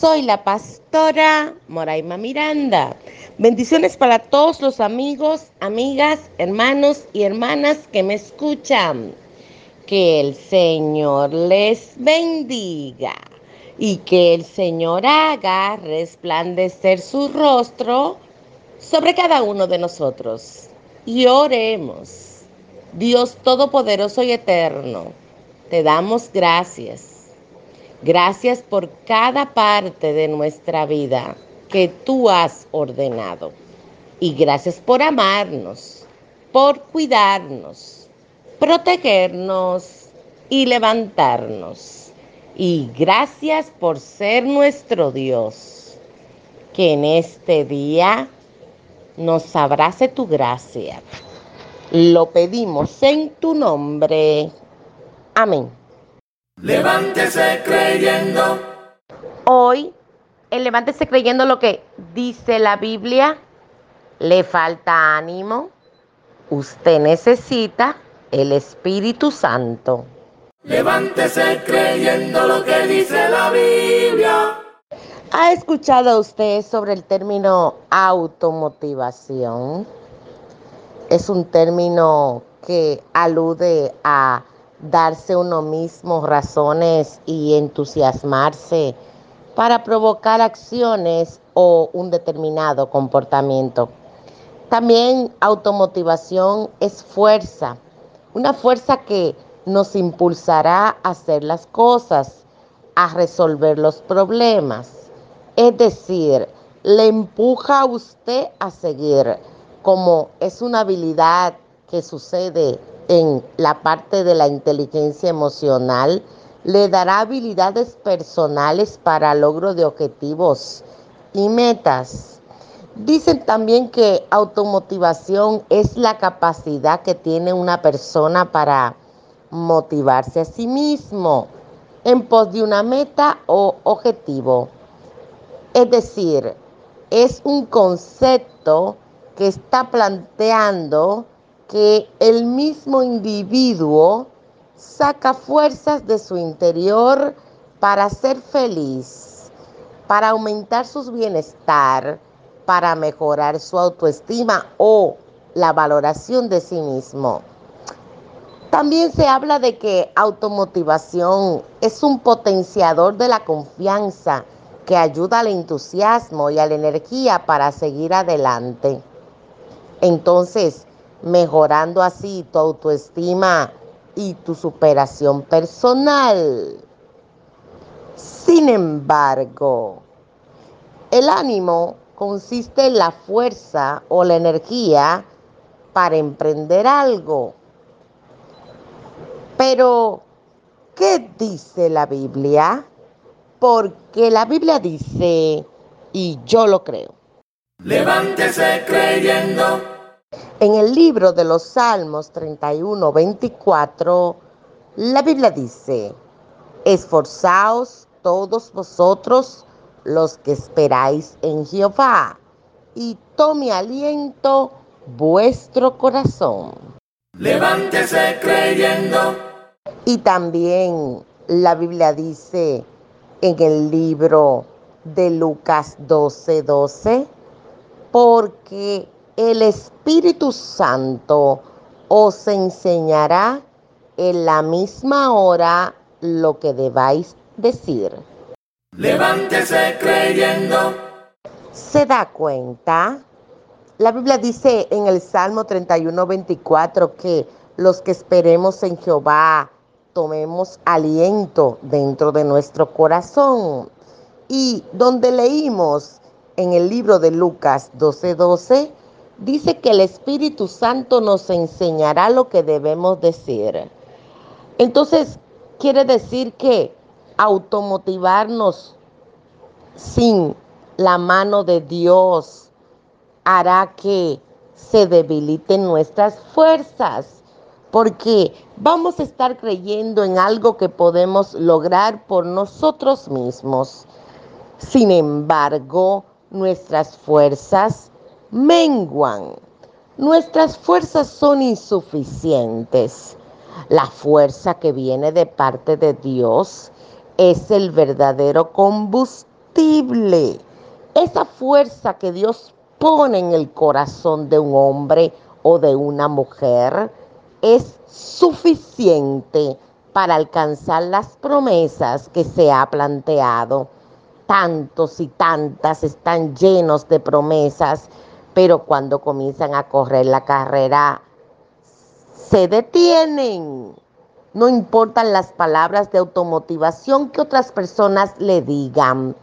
Soy la pastora Moraima Miranda. Bendiciones para todos los amigos, amigas, hermanos y hermanas que me escuchan. Que el Señor les bendiga y que el Señor haga resplandecer su rostro sobre cada uno de nosotros. Y oremos. Dios Todopoderoso y Eterno, te damos gracias Gracias por cada parte de nuestra vida que tú has ordenado. Y gracias por amarnos, por cuidarnos, protegernos y levantarnos. Y gracias por ser nuestro Dios. Que en este día nos abrace tu gracia. Lo pedimos en tu nombre. Amén. Levántese creyendo. Hoy, el levántese creyendo lo que dice la Biblia, le falta ánimo. Usted necesita el Espíritu Santo. Levántese creyendo lo que dice la Biblia. ¿Ha escuchado usted sobre el término automotivación? Es un término que alude a darse uno mismo razones y entusiasmarse para provocar acciones o un determinado comportamiento. También automotivación es fuerza, una fuerza que nos impulsará a hacer las cosas, a resolver los problemas. Es decir, le empuja a usted a seguir, como es una habilidad que sucede en la parte de la inteligencia emocional, le dará habilidades personales para logro de objetivos y metas. Dicen también que automotivación es la capacidad que tiene una persona para motivarse a sí mismo en pos de una meta o objetivo. Es decir, es un concepto que está planteando que el mismo individuo saca fuerzas de su interior para ser feliz, para aumentar su bienestar, para mejorar su autoestima o la valoración de sí mismo. También se habla de que automotivación es un potenciador de la confianza que ayuda al entusiasmo y a la energía para seguir adelante. Entonces, mejorando así tu autoestima y tu superación personal. Sin embargo, el ánimo consiste en la fuerza o la energía para emprender algo. Pero, ¿qué dice la Biblia? Porque la Biblia dice, y yo lo creo. Levántese creyendo en el libro de los Salmos 31, 24, la Biblia dice, esforzaos todos vosotros los que esperáis en Jehová, y tome aliento vuestro corazón. Levántese creyendo. Y también la Biblia dice en el libro de Lucas 12, 12, porque el Espíritu Santo os enseñará en la misma hora lo que debáis decir. Levántese creyendo. ¿Se da cuenta? La Biblia dice en el Salmo 31, 24 que los que esperemos en Jehová tomemos aliento dentro de nuestro corazón. Y donde leímos en el libro de Lucas 12, 12, dice que el Espíritu Santo nos enseñará lo que debemos decir. Entonces, quiere decir que automotivarnos sin la mano de Dios hará que se debiliten nuestras fuerzas, porque vamos a estar creyendo en algo que podemos lograr por nosotros mismos. Sin embargo, nuestras fuerzas menguan. Nuestras fuerzas son insuficientes. La fuerza que viene de parte de Dios es el verdadero combustible. Esa fuerza que Dios pone en el corazón de un hombre o de una mujer es suficiente para alcanzar las promesas que se ha planteado. Tantos y tantas están llenos de promesas pero cuando comienzan a correr la carrera, se detienen. No importan las palabras de automotivación que otras personas le digan,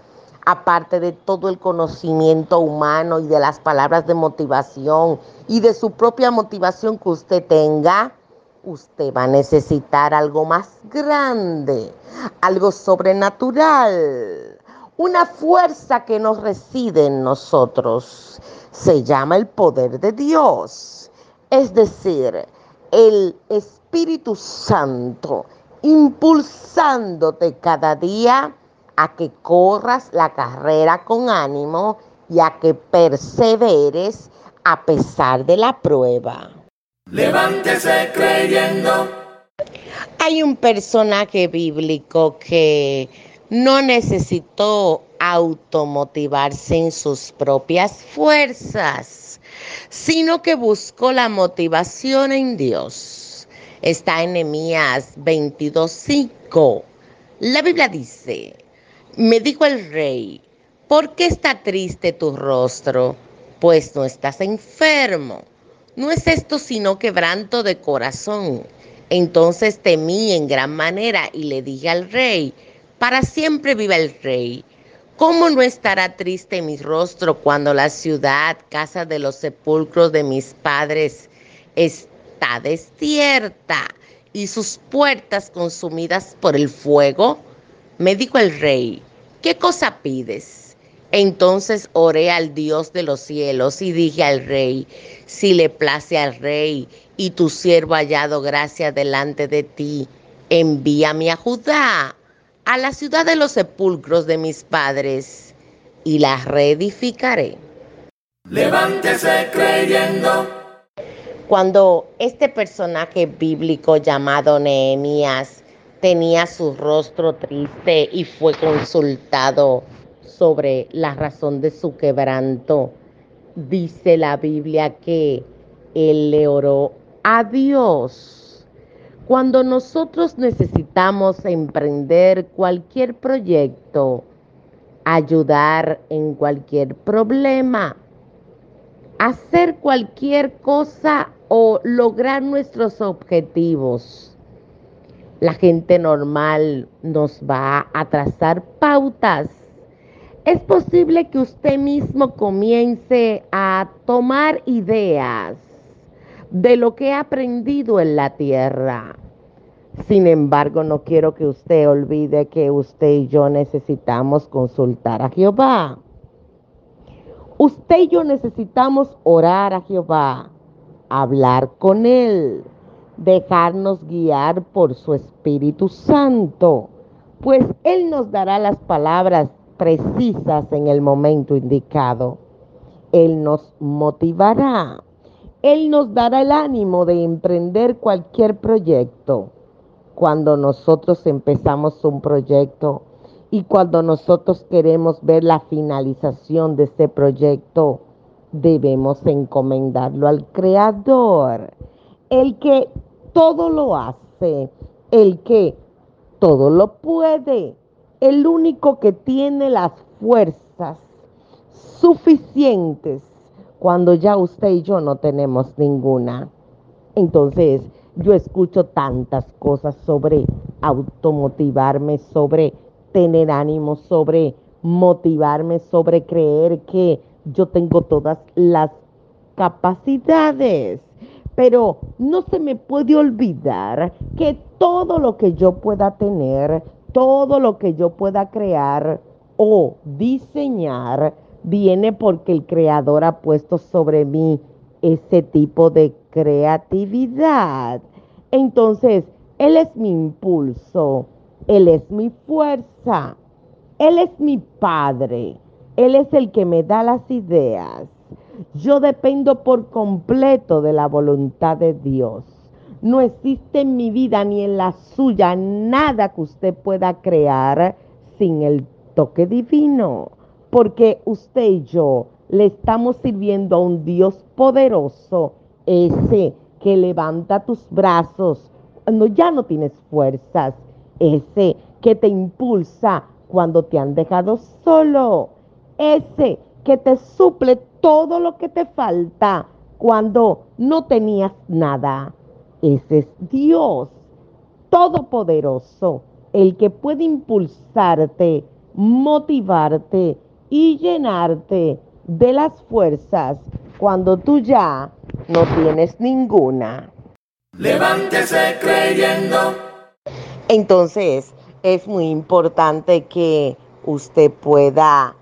aparte de todo el conocimiento humano y de las palabras de motivación y de su propia motivación que usted tenga, usted va a necesitar algo más grande, algo sobrenatural, una fuerza que nos reside en nosotros se llama el poder de Dios. Es decir, el Espíritu Santo impulsándote cada día a que corras la carrera con ánimo y a que perseveres a pesar de la prueba. Levántese creyendo. Hay un personaje bíblico que no necesitó automotivarse en sus propias fuerzas, sino que buscó la motivación en Dios. Está en Nehemías 22:5. La Biblia dice: Me dijo el rey, ¿por qué está triste tu rostro? Pues no estás enfermo. No es esto sino quebranto de corazón. Entonces temí en gran manera y le dije al rey, para siempre viva el rey. ¿Cómo no estará triste mi rostro cuando la ciudad, casa de los sepulcros de mis padres, está desierta y sus puertas consumidas por el fuego? Me dijo el rey, ¿qué cosa pides? Entonces oré al Dios de los cielos y dije al rey, si le place al rey y tu siervo hallado gracia delante de ti, envíame a Judá a la ciudad de los sepulcros de mis padres y la reedificaré. Levántese creyendo. Cuando este personaje bíblico llamado Nehemías tenía su rostro triste y fue consultado sobre la razón de su quebranto, dice la Biblia que él le oró a Dios cuando nosotros necesitamos emprender cualquier proyecto, ayudar en cualquier problema, hacer cualquier cosa o lograr nuestros objetivos, la gente normal nos va a trazar pautas. Es posible que usted mismo comience a tomar ideas de lo que he aprendido en la tierra. Sin embargo, no quiero que usted olvide que usted y yo necesitamos consultar a Jehová. Usted y yo necesitamos orar a Jehová, hablar con Él, dejarnos guiar por su Espíritu Santo, pues Él nos dará las palabras precisas en el momento indicado. Él nos motivará. Él nos dará el ánimo de emprender cualquier proyecto. Cuando nosotros empezamos un proyecto y cuando nosotros queremos ver la finalización de ese proyecto, debemos encomendarlo al Creador, el que todo lo hace, el que todo lo puede, el único que tiene las fuerzas suficientes cuando ya usted y yo no tenemos ninguna. Entonces, yo escucho tantas cosas sobre automotivarme, sobre tener ánimo, sobre motivarme, sobre creer que yo tengo todas las capacidades. Pero no se me puede olvidar que todo lo que yo pueda tener, todo lo que yo pueda crear, o diseñar viene porque el creador ha puesto sobre mí ese tipo de creatividad. Entonces, Él es mi impulso, Él es mi fuerza, Él es mi Padre, Él es el que me da las ideas. Yo dependo por completo de la voluntad de Dios. No existe en mi vida ni en la suya nada que usted pueda crear sin el toque divino, porque usted y yo le estamos sirviendo a un Dios poderoso, ese que levanta tus brazos cuando ya no tienes fuerzas, ese que te impulsa cuando te han dejado solo, ese que te suple todo lo que te falta cuando no tenías nada. Ese es Dios Todopoderoso, el que puede impulsarte, motivarte y llenarte de las fuerzas cuando tú ya no tienes ninguna. Levántese creyendo. Entonces, es muy importante que usted pueda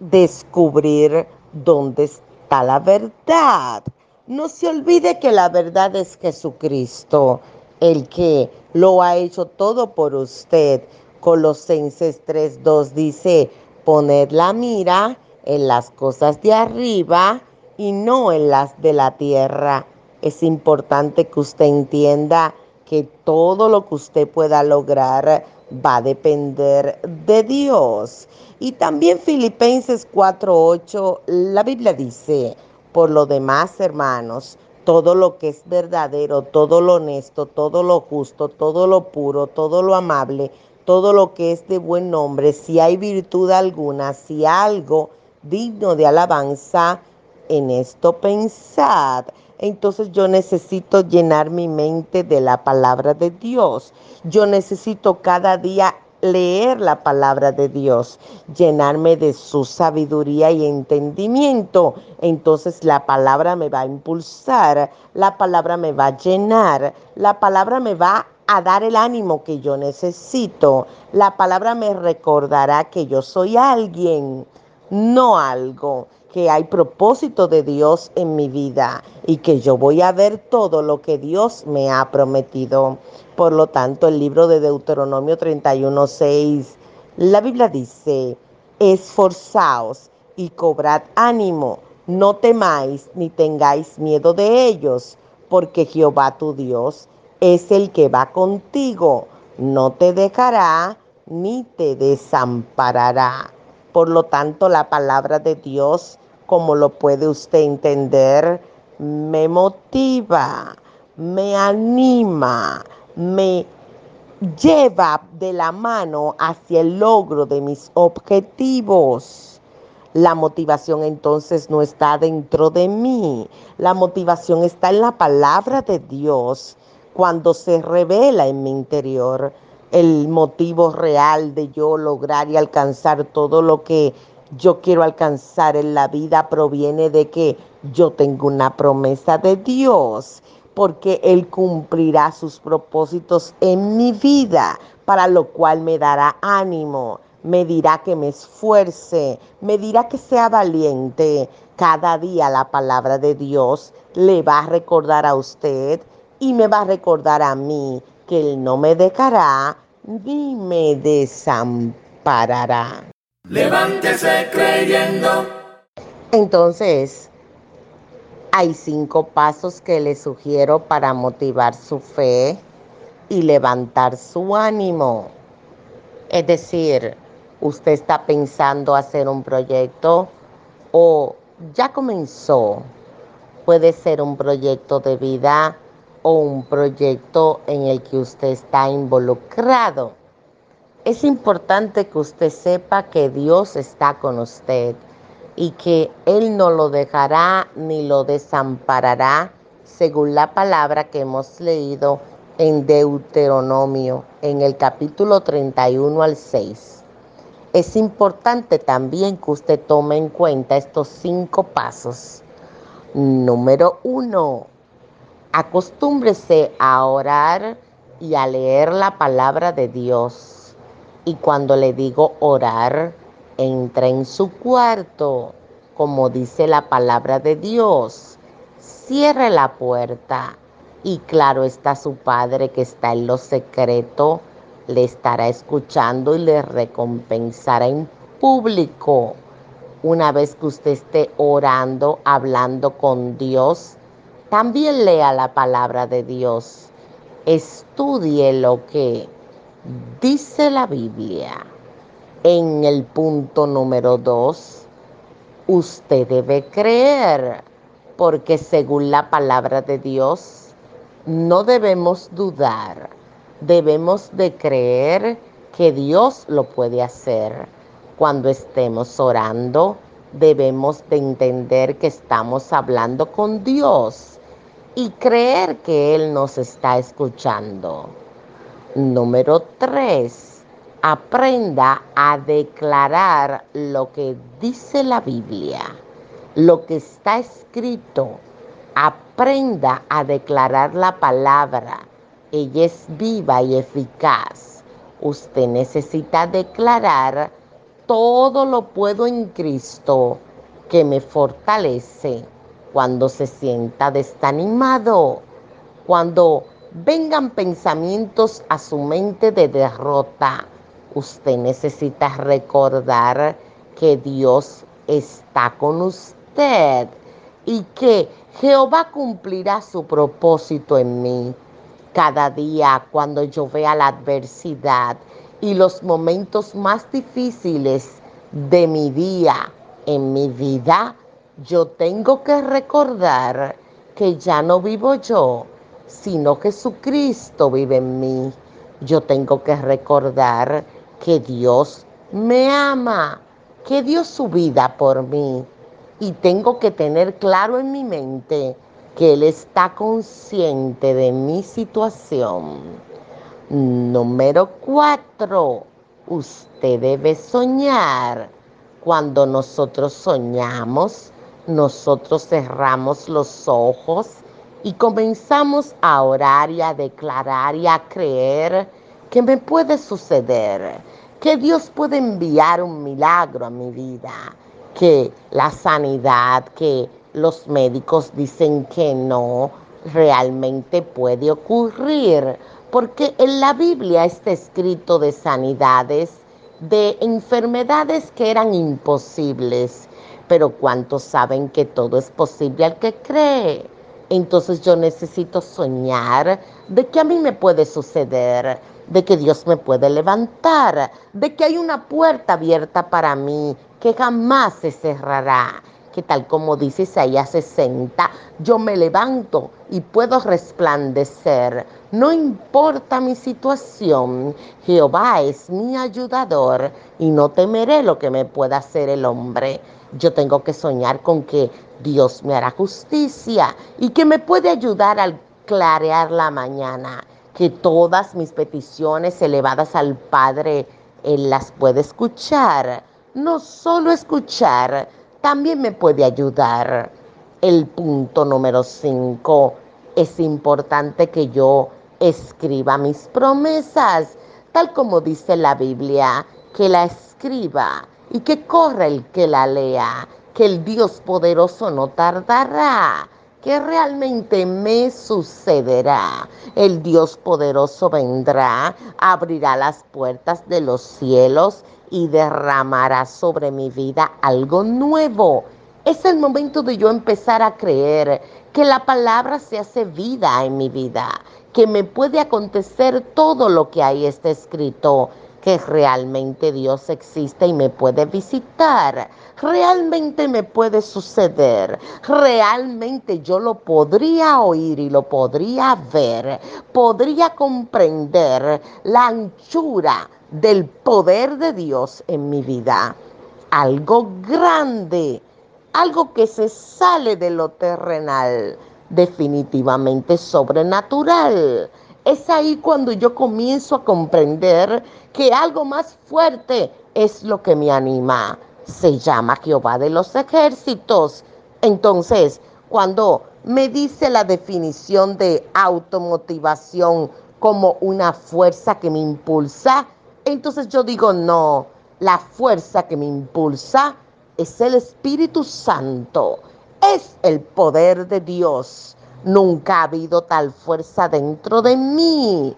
descubrir dónde está la verdad. No se olvide que la verdad es Jesucristo, el que lo ha hecho todo por usted. Colosenses 3.2 dice, poner la mira en las cosas de arriba y no en las de la tierra. Es importante que usted entienda que todo lo que usted pueda lograr va a depender de Dios. Y también Filipenses 4:8, la Biblia dice, por lo demás, hermanos, todo lo que es verdadero, todo lo honesto, todo lo justo, todo lo puro, todo lo amable, todo lo que es de buen nombre, si hay virtud alguna, si algo digno de alabanza, en esto pensad. Entonces yo necesito llenar mi mente de la palabra de Dios. Yo necesito cada día leer la palabra de Dios, llenarme de su sabiduría y entendimiento. Entonces la palabra me va a impulsar, la palabra me va a llenar, la palabra me va a dar el ánimo que yo necesito. La palabra me recordará que yo soy alguien, no algo que hay propósito de Dios en mi vida y que yo voy a ver todo lo que Dios me ha prometido. Por lo tanto, el libro de Deuteronomio 31:6, la Biblia dice, esforzaos y cobrad ánimo, no temáis ni tengáis miedo de ellos, porque Jehová tu Dios es el que va contigo, no te dejará ni te desamparará. Por lo tanto, la palabra de Dios como lo puede usted entender, me motiva, me anima, me lleva de la mano hacia el logro de mis objetivos. La motivación entonces no está dentro de mí, la motivación está en la palabra de Dios cuando se revela en mi interior el motivo real de yo lograr y alcanzar todo lo que yo quiero alcanzar en la vida proviene de que yo tengo una promesa de Dios, porque Él cumplirá sus propósitos en mi vida, para lo cual me dará ánimo, me dirá que me esfuerce, me dirá que sea valiente. Cada día la palabra de Dios le va a recordar a usted y me va a recordar a mí que Él no me dejará ni me desamparará. Levántese creyendo. Entonces, hay cinco pasos que le sugiero para motivar su fe y levantar su ánimo. Es decir, usted está pensando hacer un proyecto o ya comenzó. Puede ser un proyecto de vida o un proyecto en el que usted está involucrado. Es importante que usted sepa que Dios está con usted y que Él no lo dejará ni lo desamparará, según la palabra que hemos leído en Deuteronomio, en el capítulo 31 al 6. Es importante también que usted tome en cuenta estos cinco pasos. Número uno, acostúmbrese a orar y a leer la palabra de Dios Y cuando le digo orar, entra en su cuarto, como dice la palabra de Dios. Cierre la puerta y claro está su padre que está en lo secreto, le estará escuchando y le recompensará en público. Una vez que usted esté orando, hablando con Dios, también lea la palabra de Dios. Estudie lo que dice la Biblia. En el punto número dos, usted debe creer, porque según la palabra de Dios, no debemos dudar, debemos de creer que Dios lo puede hacer. Cuando estemos orando, debemos de entender que estamos hablando con Dios y creer que Él nos está escuchando. Número tres, aprenda a declarar lo que dice la Biblia, lo que está escrito. Aprenda a declarar la palabra. Ella es viva y eficaz. Usted necesita declarar, todo lo puedo en Cristo que me fortalece cuando se sienta desanimado, cuando vengan pensamientos a su mente de derrota, usted necesita recordar que Dios está con usted y que Jehová cumplirá su propósito en mí. Cada día cuando yo vea la adversidad y los momentos más difíciles de mi día en mi vida, yo tengo que recordar que ya no vivo yo, sino Jesucristo vive en mí. Yo tengo que recordar que Dios me ama, que dio su vida por mí. Y tengo que tener claro en mi mente que Él está consciente de mi situación. Número cuatro, usted debe soñar. Cuando nosotros soñamos, nosotros cerramos los ojos y comenzamos a orar y a declarar y a creer que me puede suceder, que Dios puede enviar un milagro a mi vida, que la sanidad, que los médicos dicen que no, realmente puede ocurrir, porque en la Biblia está escrito de sanidades, de enfermedades que eran imposibles pero ¿cuántos saben que todo es posible al que cree? Entonces yo necesito soñar de que a mí me puede suceder, de que Dios me puede levantar, de que hay una puerta abierta para mí que jamás se cerrará, que tal como dice Isaías 60, yo me levanto y puedo resplandecer. No importa mi situación, Jehová es mi ayudador y no temeré lo que me pueda hacer el hombre. Yo tengo que soñar con que Dios me hará justicia y que me puede ayudar al clarear la mañana, que todas mis peticiones elevadas al Padre, Él las puede escuchar. No solo escuchar, también me puede ayudar. El punto número 5, es importante que yo escriba mis promesas, tal como dice la Biblia, que la escriba y que corra el que la lea, que el Dios poderoso no tardará, que realmente me sucederá. El Dios poderoso vendrá, abrirá las puertas de los cielos y derramará sobre mi vida algo nuevo. Es el momento de yo empezar a creer que la palabra se hace vida en mi vida, que me puede acontecer todo lo que ahí está escrito que realmente Dios existe y me puede visitar. Realmente me puede suceder. Realmente yo lo podría oír y lo podría ver. Podría comprender la anchura del poder de Dios en mi vida. Algo grande, algo que se sale de lo terrenal, definitivamente sobrenatural es ahí cuando yo comienzo a comprender que algo más fuerte es lo que me anima. Se llama Jehová de los ejércitos. Entonces, cuando me dice la definición de automotivación como una fuerza que me impulsa, Entonces yo digo, no, la fuerza que me impulsa es el Espíritu Santo, es el poder de Dios. Nunca ha habido tal fuerza dentro de mí.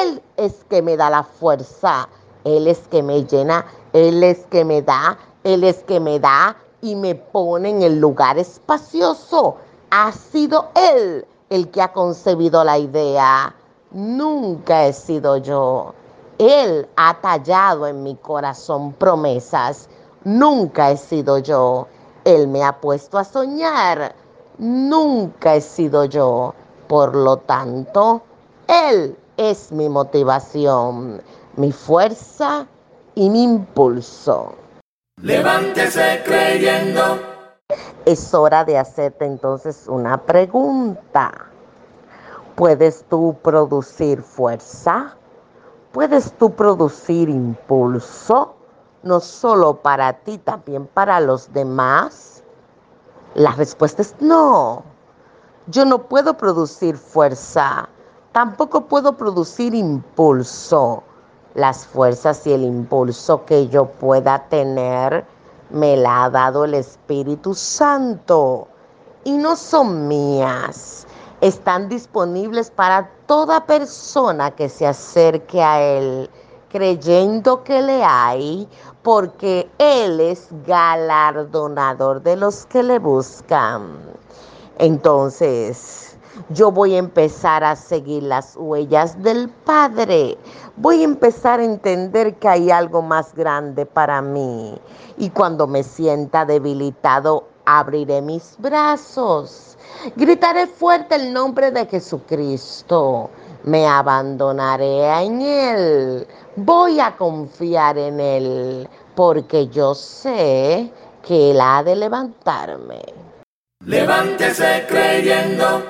Él es que me da la fuerza, Él es que me llena, Él es que me da, Él es que me da y me pone en el lugar espacioso. Ha sido Él el que ha concebido la idea. Nunca he sido yo. Él ha tallado en mi corazón promesas. Nunca he sido yo. Él me ha puesto a soñar. Nunca he sido yo. Por lo tanto, Él es mi motivación, mi fuerza y mi impulso. Levántese creyendo. Es hora de hacerte entonces una pregunta. ¿Puedes tú producir fuerza? ¿Puedes tú producir impulso? No solo para ti, también para los demás. La respuesta es no. Yo no puedo producir fuerza. Tampoco puedo producir impulso las fuerzas y el impulso que yo pueda tener me la ha dado el Espíritu Santo y no son mías. Están disponibles para toda persona que se acerque a Él creyendo que le hay, porque Él es galardonador de los que le buscan. Entonces, yo voy a empezar a seguir las huellas del Padre. Voy a empezar a entender que hay algo más grande para mí. Y cuando me sienta debilitado, abriré mis brazos. Gritaré fuerte el nombre de Jesucristo. Me abandonaré en Él. Voy a confiar en Él porque yo sé que Él ha de levantarme. Levántese creyendo.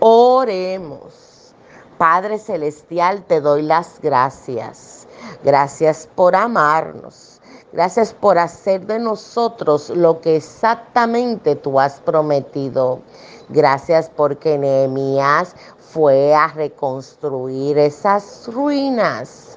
Oremos. Padre Celestial, te doy las gracias. Gracias por amarnos. Gracias por hacer de nosotros lo que exactamente tú has prometido. Gracias porque Nehemías fue a reconstruir esas ruinas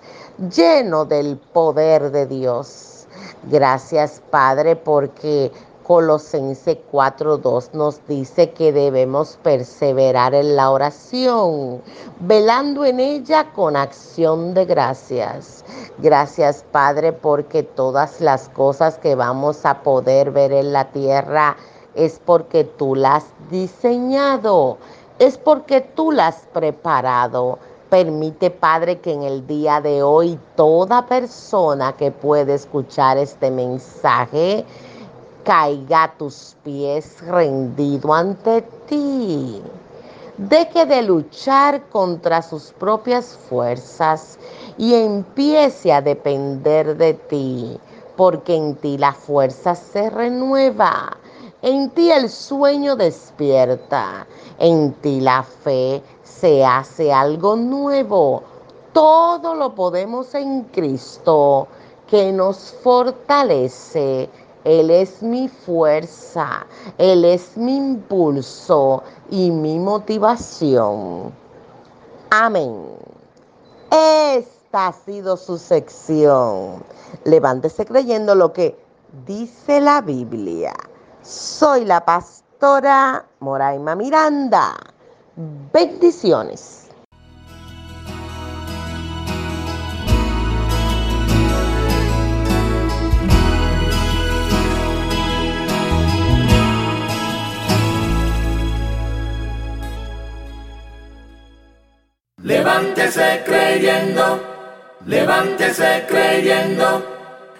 lleno del poder de Dios. Gracias Padre porque Colosense 4.2 nos dice que debemos perseverar en la oración, velando en ella con acción de gracias. Gracias Padre porque todas las cosas que vamos a poder ver en la tierra es porque tú las has diseñado, es porque tú las has preparado. Permite, Padre, que en el día de hoy toda persona que puede escuchar este mensaje, caiga a tus pies rendido ante ti. Deje de luchar contra sus propias fuerzas y empiece a depender de ti, porque en ti la fuerza se renueva, en ti el sueño despierta, en ti la fe se hace algo nuevo. Todo lo podemos en Cristo que nos fortalece él es mi fuerza, Él es mi impulso y mi motivación. Amén. Esta ha sido su sección. Levántese creyendo lo que dice la Biblia. Soy la pastora Moraima Miranda. Bendiciones. Levántese creyendo, levántese creyendo,